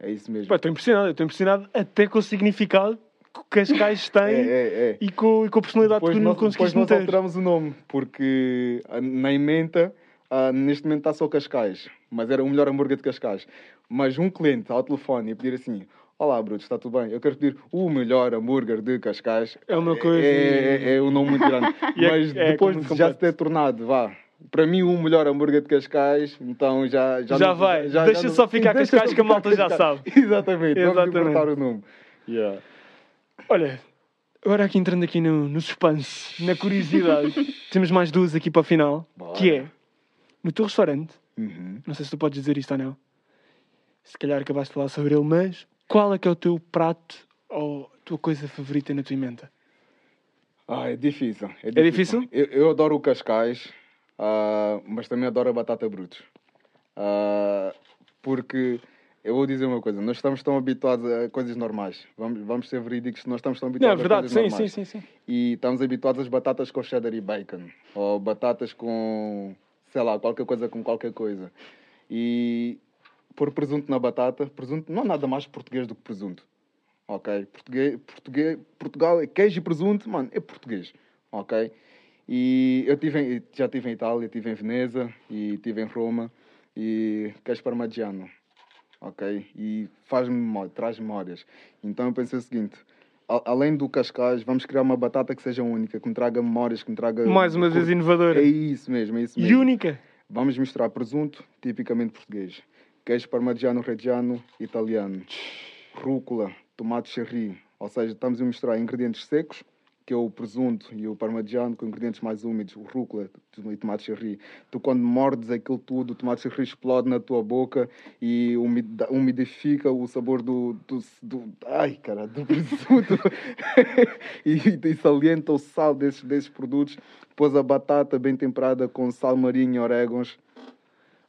É isso mesmo. Estou impressionado. Estou impressionado até com o significado que o Cascais <laughs> tem É, é, é. E, com, e com a personalidade Depois que tu não nós, depois conseguiste nós meter. alteramos o nome, porque ah, na emenda, ah, neste momento está só Cascais, mas era o melhor hambúrguer de Cascais. Mas um cliente ao telefone e pedir assim: Olá, Bruto, está tudo bem? Eu quero pedir o melhor hambúrguer de Cascais. É uma coisa- É, é, é um nome muito grande. <laughs> É- mas é depois de já se ter tornado, vá. Para mim, o melhor hambúrguer de Cascais, então já. Já, Já não- vai. Deixa só ficar <laughs> Deixa Cascais que a malta ficar já sabe. <laughs> Exatamente, vamos Exatamente. importar o nome. Yeah. Olha, agora aqui entrando aqui no, no suspense, na curiosidade, temos mais duas aqui para o final, Bora. que é, no teu restaurante, Uhum. não sei se tu podes dizer isto ou não, se calhar acabaste de falar sobre ele, mas qual é que é o teu prato ou a tua coisa favorita na tua emenda? Ah, é difícil. É difícil? Eu, eu adoro o cascais, ah, mas também adoro a batata brutos. Ah, porque eu vou dizer uma coisa, nós estamos tão habituados a coisas normais. Vamos, vamos ser verídicos, nós estamos tão Não, é habituados a verdade, coisas sim, normais. sim, sim, sim. E estamos habituados às batatas com cheddar e bacon. Ou batatas com, sei lá, qualquer coisa com qualquer coisa. E pôr presunto na batata, presunto não é nada mais português do que presunto. Ok? Português, português, Portugal é queijo e presunto, mano, é português. Ok? E eu tive já estive em Itália, estive em Veneza e estive em Roma. E queijo parmigiano. Ok? E faz memória, traz memórias. Então eu pensei o seguinte: além do cascais, vamos criar uma batata que seja única, que me traga memórias, que me traga. Mais uma vez inovadora. É isso mesmo, é isso E mesmo. única. Vamos misturar presunto, tipicamente português, queijo parmigiano reggiano, italiano, rúcula, tomate cherry. Ou seja, estamos a misturar ingredientes secos, que é o presunto e o parmigiano, com ingredientes mais úmidos, o rúcula e tomate cherry. Tu, quando mordes aquilo tudo, o tomate cherry explode na tua boca e umidifica o sabor do. do, do ai, cara, do <laughs> presunto. e, e salienta o sal desses, desses produtos. Depois a batata bem temperada com sal marinho e orégãos.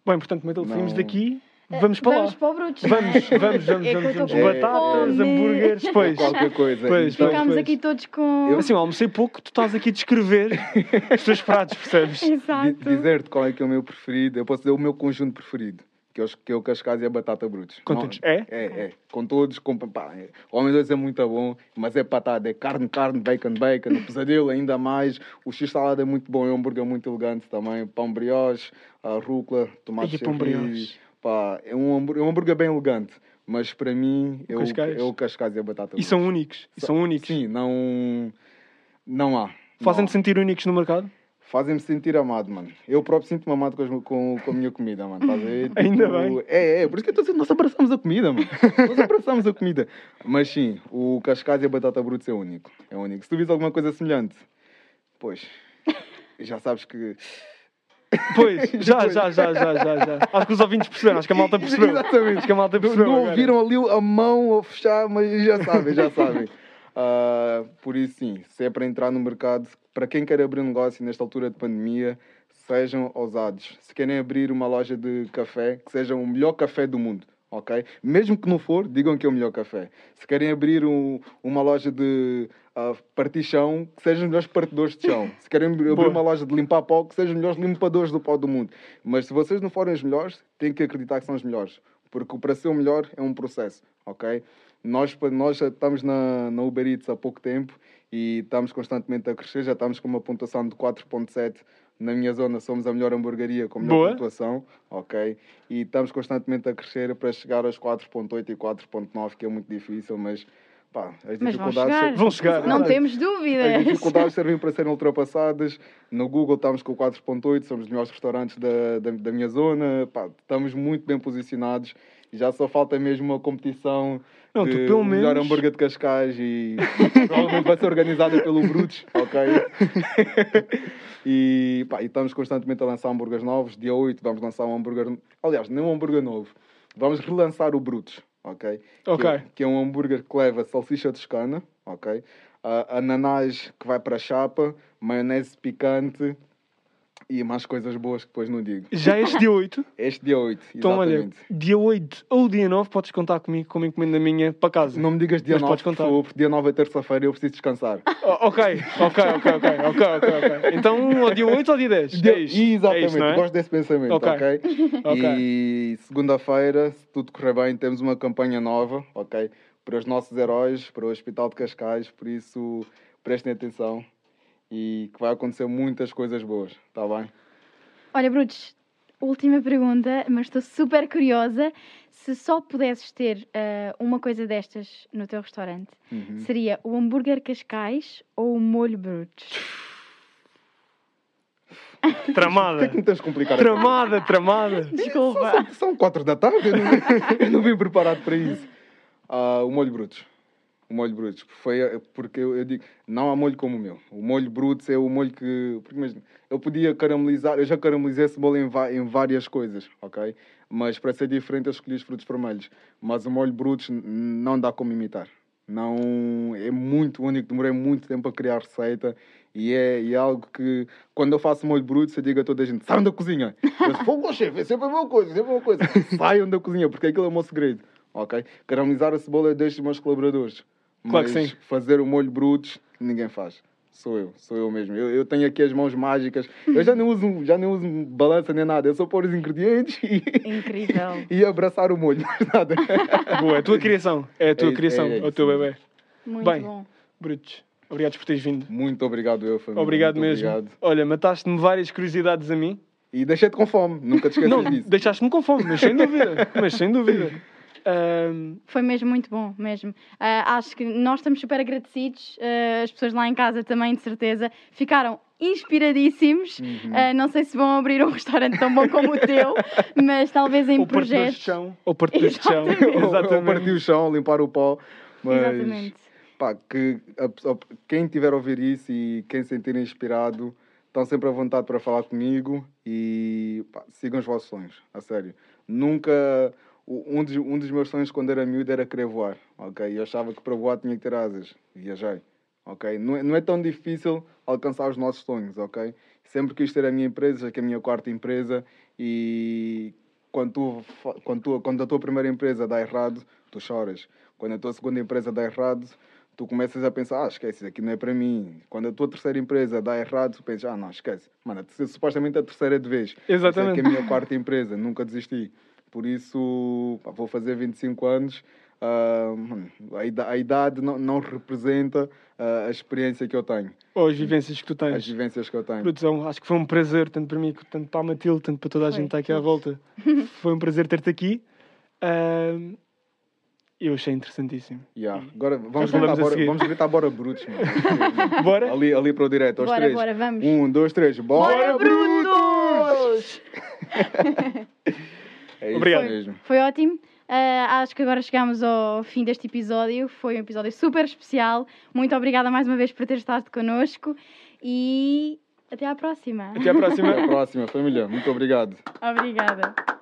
Bem, portanto, Matilde, Não. saímos daqui, vamos para Vamos lá. para o Brutos. Vamos, <laughs> vamos, vamos, É vamos, vamos. com Batatas, hambúrgueres, pois. Qualquer coisa. Pois, Ficámos pois. aqui todos com. Assim, eu almocei pouco, tu estás aqui a descrever <laughs> os teus pratos, percebes? Exato. dizer-te qual é que é o meu preferido, eu posso dizer o meu conjunto preferido, que é, os, que é o Cascais e a Batata Brutos. Com todos. É? É, é. Com todos, com, pá, é. o homem dois é muito bom, mas é patada, é carne, carne, bacon, bacon, o pesadelo ainda mais, o x-salada é muito bom, é um hambúrguer muito elegante também, pão brioche, a rúcula, tomate Ai, pão brioche. Pá, é um hambúrguer, é um hambúrguer bem elegante, mas para mim é o, Cascais? é o Cascais e a Batata E são únicos. E são únicos. Sim, não, não há. Fazem-te sentir únicos no mercado? Fazem-me sentir amado, mano. Eu próprio sinto-me amado com, as- com, com a minha comida, mano. Estás a ver? <laughs> Ainda Tipo, bem. É, é. Por isso que eu estou dizendo, nós abraçamos a comida, mano. <laughs> Nós abraçamos a comida. Mas sim, o cascais e a batata bruta é único. É único. Se tu vis alguma coisa semelhante, pois, já sabes que... Pois, <laughs> já, já, já, já, já, já. Acho que os ouvintes perceberam, acho que a malta <laughs> percebeu. Exatamente. Acho que a malta Não, percebeu. não agora. ouviram ali a mão a fechar, mas já sabem, já sabem. <laughs> Ah, por isso, sim, se é para entrar no mercado, para quem quer abrir um negócio nesta altura de pandemia, sejam ousados. Se querem abrir uma loja de café, que seja o melhor café do mundo. Ok? Mesmo que não for, digam que é o melhor café. Se querem abrir um- uma loja de ah, partir chão, que sejam os melhores partidores de chão. Se querem abrir Boa. uma loja de limpar pó, que sejam os melhores limpadores do pó do mundo. Mas se vocês não forem os melhores, têm que acreditar que são os melhores. Porque para ser o melhor é um processo, ok? Nós, nós já estamos na, na Uber Eats há pouco tempo e estamos constantemente a crescer. Já estamos com uma pontuação de 4.7. Na minha zona somos a melhor hamburgueria com a melhor Boa. pontuação, ok? E estamos constantemente a crescer para chegar aos 4.8 e 4.9, que é muito difícil, mas pá, as Mas vão dificuldades... chegar. Vão chegar, Não temos As dúvidas. dificuldades servem para serem ultrapassadas. No Google estamos com o 4.8, somos os melhores restaurantes da, da, da minha zona. Pá, estamos muito bem posicionados. Já só falta mesmo uma competição Não, de tu melhor menos- hambúrguer de Cascais e provavelmente vai ser organizada pelo Brutos, <laughs> ok? e, pá, e estamos constantemente a lançar hambúrgueres novos. Dia 8 vamos lançar um hambúrguer... Aliás, nem um hambúrguer novo. Vamos relançar o Brutos, ok? Que é- que é um hambúrguer que leva salsicha toscana, ok? Ah, ananás que vai para a chapa, maionese picante e mais coisas boas que depois não digo. Já este dia 8. <laughs> Este dia 8, Então, olha, exatamente. dia 8 ou dia 9 podes contar comigo como encomenda minha para casa. Não me digas dia Mas 9, podes por contar. favor, porque dia 9 é terça-feira e eu preciso descansar. Oh, ok, ok, ok, ok, ok, ok, ok. Então, ao dia 8 ou dia 10? Dia- É isto, Exatamente, é isto, é? gosto desse pensamento, Ok. ok? <laughs> Ok. E segunda-feira, se tudo correr bem, temos uma campanha nova, ok? Para os nossos heróis, para o Hospital de Cascais, por isso prestem atenção e que vai acontecer muitas coisas boas, está bem? Olha, Brutos, última pergunta, mas estou super curiosa. Se só pudesses ter ah, uma coisa destas no teu restaurante, Uhum. seria o hambúrguer Cascais ou o molho Brutos? Por que é Tramada. <laughs> que me tens de complicar a Tramada, tramada. <laughs> Desculpa. São, são quatro da tarde, eu não, <laughs> eu não vim preparado para isso. Ah, o molho brutos. O molho brutos. Foi, porque eu, eu digo, não há molho como o meu. O molho brutos é o molho que... Porque imagina, eu podia caramelizar, eu já caramelizei cebola em, em várias coisas, ok? Mas para ser diferente eu escolhi os frutos vermelhos. Mas o molho brutos n- não dá como imitar. Não, é muito único, demorei muito tempo a criar receita e é, e é algo que, quando eu faço molho bruto, eu digo a toda a gente: saiam da cozinha. Disse, fogo, chefe, é sempre a mesma coisa, sempre a mesma coisa. Saiam da cozinha, porque aquilo é o meu segredo, ok? Caramelizar a cebola eu deixo os meus colaboradores. Claro que Mas sim. fazer o molho bruto, ninguém faz. Sou eu, sou eu mesmo. Eu, eu tenho aqui as mãos mágicas. Eu já nem uso, já nem uso balança nem nada. Eu só pôr os ingredientes e, Incrível. <laughs> e abraçar o molho, mais nada. <laughs> Boa, é a tua criação. É a tua É- criação, é é o teu bebê. Muito Bem. bom. Brutos, obrigado por teres vindo. Muito obrigado, eu, família. Obrigado Muito mesmo. Obrigado. Olha, mataste-me várias curiosidades a mim. E deixei-te com fome, nunca te <laughs> esqueças Não, disso. deixaste-me com fome, mas sem dúvida. Mas sem dúvida. Ahm, Foi mesmo muito bom, mesmo. Ah, acho que nós estamos super agradecidos, ah, as pessoas lá em casa também, de certeza, ficaram inspiradíssimos. Uhum. Ah, não sei se vão abrir um restaurante tão bom como o teu, <laughs> mas talvez em ou partidores de projetos. chão. Ou partidores de chão. Exatamente. <laughs> Ou- partir o chão, limpar o pó. Mas, Exatamente. pá, que a pessoa- quem tiver a ouvir isso e quem se sentir inspirado, estão sempre à vontade para falar comigo e pá, sigam os vossos sonhos, a sério. Nunca. Um dos, um dos meus sonhos quando era miúdo era querer voar, ok? Eu achava que para voar tinha que ter asas. Viajei, ok? Não é, não é tão difícil alcançar os nossos sonhos, ok? Sempre quis ter a minha empresa, já que é a minha quarta empresa e quando, tu, quando, tu, quando a tua primeira empresa dá errado, tu choras. Quando a tua segunda empresa dá errado, tu começas a pensar, ah, esquece, isso aqui não é para mim. Quando a tua terceira empresa dá errado, tu pensas, ah, não, esquece. Mano, a terceira- supostamente a terceira é de vez. Exatamente. Isso é que é a minha quarta empresa, nunca desisti. Por isso, pá, vou fazer 25 anos. mano, a ida- a idade não, não representa ah, a experiência que eu tenho, Ou as vivências que tu as tens. vivências que eu tenho. Produção, acho que foi um prazer, tanto para mim, tanto para a Matilde, tanto para toda a Foi. gente que está aqui à volta. <laughs> foi um prazer ter-te aqui. Ahm, eu achei interessantíssimo. Yeah. Agora vamos gritar, bora, vamos gritar bora brutos, mano. <laughs> Bora? ali, ali para o direto, aos Bora, três. bora, vamos. Um, dois, três. Bora, Bora, brutos! <laughs> É isso Obrigado. mesmo. Foi ótimo. Ah, acho que agora chegamos ao fim deste episódio. Foi um episódio super especial. Muito obrigada mais uma vez por ter estado connosco e até à próxima. Até à próxima. Até a próxima, família. Muito obrigado. Obrigada.